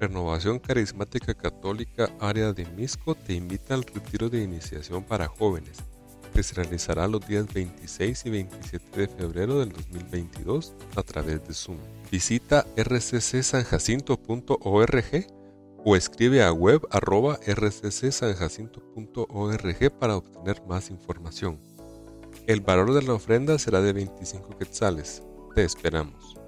Renovación Carismática Católica Área de Misco te invita al retiro de iniciación para jóvenes, que se realizará los días 26 y 27 de febrero del 2022 a través de Zoom. Visita rccsanjacinto.org o escribe a web arroba rccsanjacinto.org para obtener más información. El valor de la ofrenda será de 25 quetzales. Te esperamos.